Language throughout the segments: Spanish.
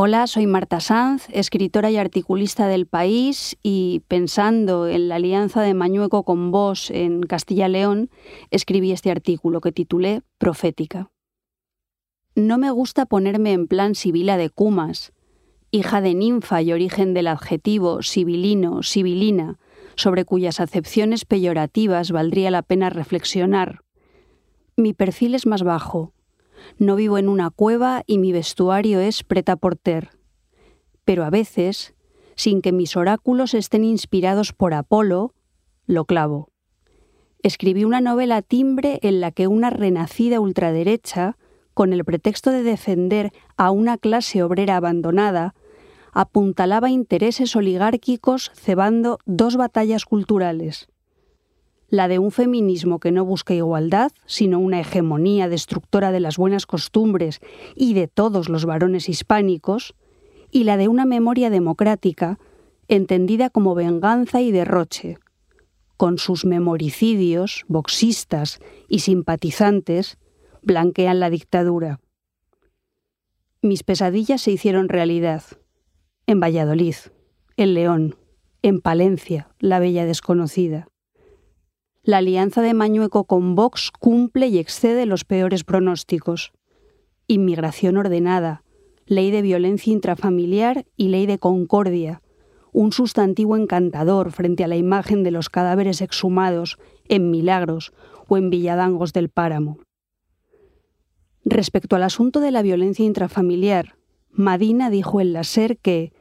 Hola, soy Marta Sanz, escritora y articulista del país y pensando en la alianza de Mañueco con vos en Castilla-León, escribí este artículo que titulé Profética. No me gusta ponerme en plan sibila de Cumas, hija de ninfa y origen del adjetivo sibilino, sibilina, sobre cuyas acepciones peyorativas valdría la pena reflexionar. Mi perfil es más bajo, no vivo en una cueva y mi vestuario es preta porter. Pero a veces, sin que mis oráculos estén inspirados por Apolo, lo clavo. Escribí una novela timbre en la que una renacida ultraderecha, con el pretexto de defender a una clase obrera abandonada, apuntalaba intereses oligárquicos cebando dos batallas culturales la de un feminismo que no busca igualdad, sino una hegemonía destructora de las buenas costumbres y de todos los varones hispánicos, y la de una memoria democrática, entendida como venganza y derroche, con sus memoricidios, boxistas y simpatizantes, blanquean la dictadura. Mis pesadillas se hicieron realidad. En Valladolid, en León, en Palencia, la bella desconocida la alianza de Mañueco con Vox cumple y excede los peores pronósticos. Inmigración ordenada, ley de violencia intrafamiliar y ley de concordia, un sustantivo encantador frente a la imagen de los cadáveres exhumados en Milagros o en Villadangos del Páramo. Respecto al asunto de la violencia intrafamiliar, Madina dijo en la SER que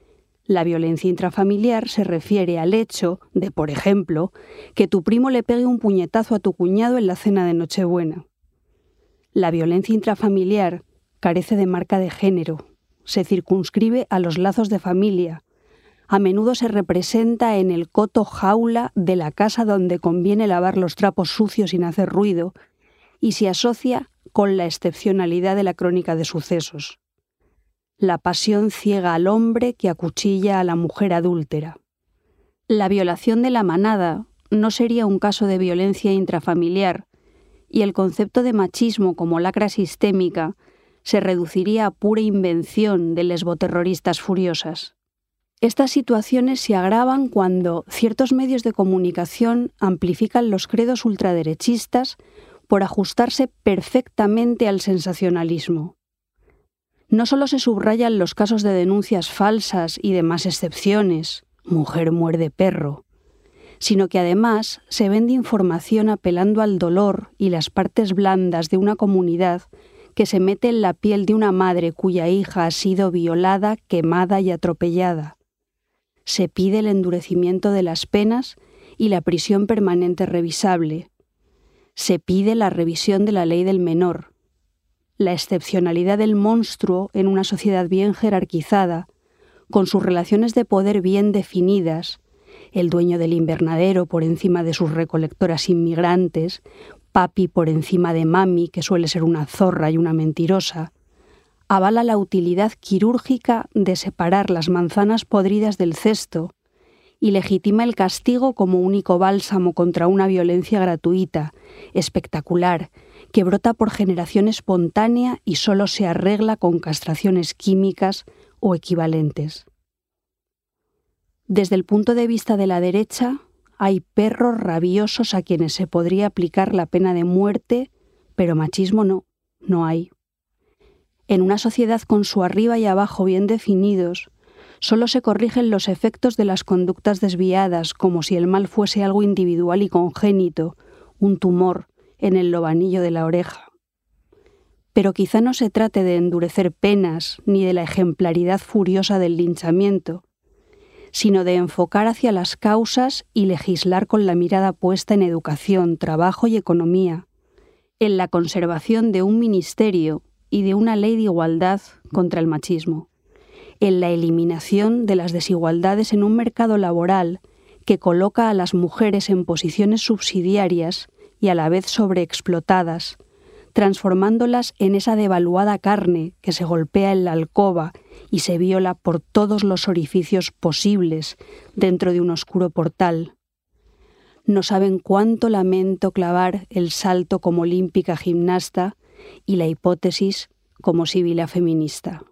la violencia intrafamiliar se refiere al hecho de, por ejemplo, que tu primo le pegue un puñetazo a tu cuñado en la cena de Nochebuena. La violencia intrafamiliar carece de marca de género, se circunscribe a los lazos de familia, a menudo se representa en el coto jaula de la casa donde conviene lavar los trapos sucios sin hacer ruido, y se asocia con la excepcionalidad de la crónica de sucesos la pasión ciega al hombre que acuchilla a la mujer adúltera. La violación de la manada no sería un caso de violencia intrafamiliar, y el concepto de machismo como lacra sistémica se reduciría a pura invención de lesboterroristas furiosas. Estas situaciones se agravan cuando ciertos medios de comunicación amplifican los credos ultraderechistas por ajustarse perfectamente al sensacionalismo no solo se subrayan los casos de denuncias falsas y demás excepciones, mujer muerde perro, sino que además se vende información apelando al dolor y las partes blandas de una comunidad que se mete en la piel de una madre cuya hija ha sido violada, quemada y atropellada. Se pide el endurecimiento de las penas y la prisión permanente revisable. Se pide la revisión de la ley del menor, la excepcionalidad del monstruo en una sociedad bien jerarquizada, con sus relaciones de poder bien definidas, el dueño del invernadero por encima de sus recolectoras inmigrantes, papi por encima de mami, que suele ser una zorra y una mentirosa, avala la utilidad quirúrgica de separar las manzanas podridas del cesto y legitima el castigo como único bálsamo contra una violencia gratuita, espectacular, que brota por generación espontánea y solo se arregla con castraciones químicas o equivalentes. Desde el punto de vista de la derecha, hay perros rabiosos a quienes se podría aplicar la pena de muerte, pero machismo no, no hay. En una sociedad con su arriba y abajo bien definidos, solo se corrigen los efectos de las conductas desviadas como si el mal fuese algo individual y congénito, un tumor, en el lobanillo de la oreja. Pero quizá no se trate de endurecer penas ni de la ejemplaridad furiosa del linchamiento, sino de enfocar hacia las causas y legislar con la mirada puesta en educación, trabajo y economía, en la conservación de un ministerio y de una ley de igualdad contra el machismo, en la eliminación de las desigualdades en un mercado laboral que coloca a las mujeres en posiciones subsidiarias y a la vez sobreexplotadas, transformándolas en esa devaluada carne que se golpea en la alcoba y se viola por todos los orificios posibles dentro de un oscuro portal. No saben cuánto lamento clavar el salto como olímpica gimnasta y la hipótesis como sibila feminista.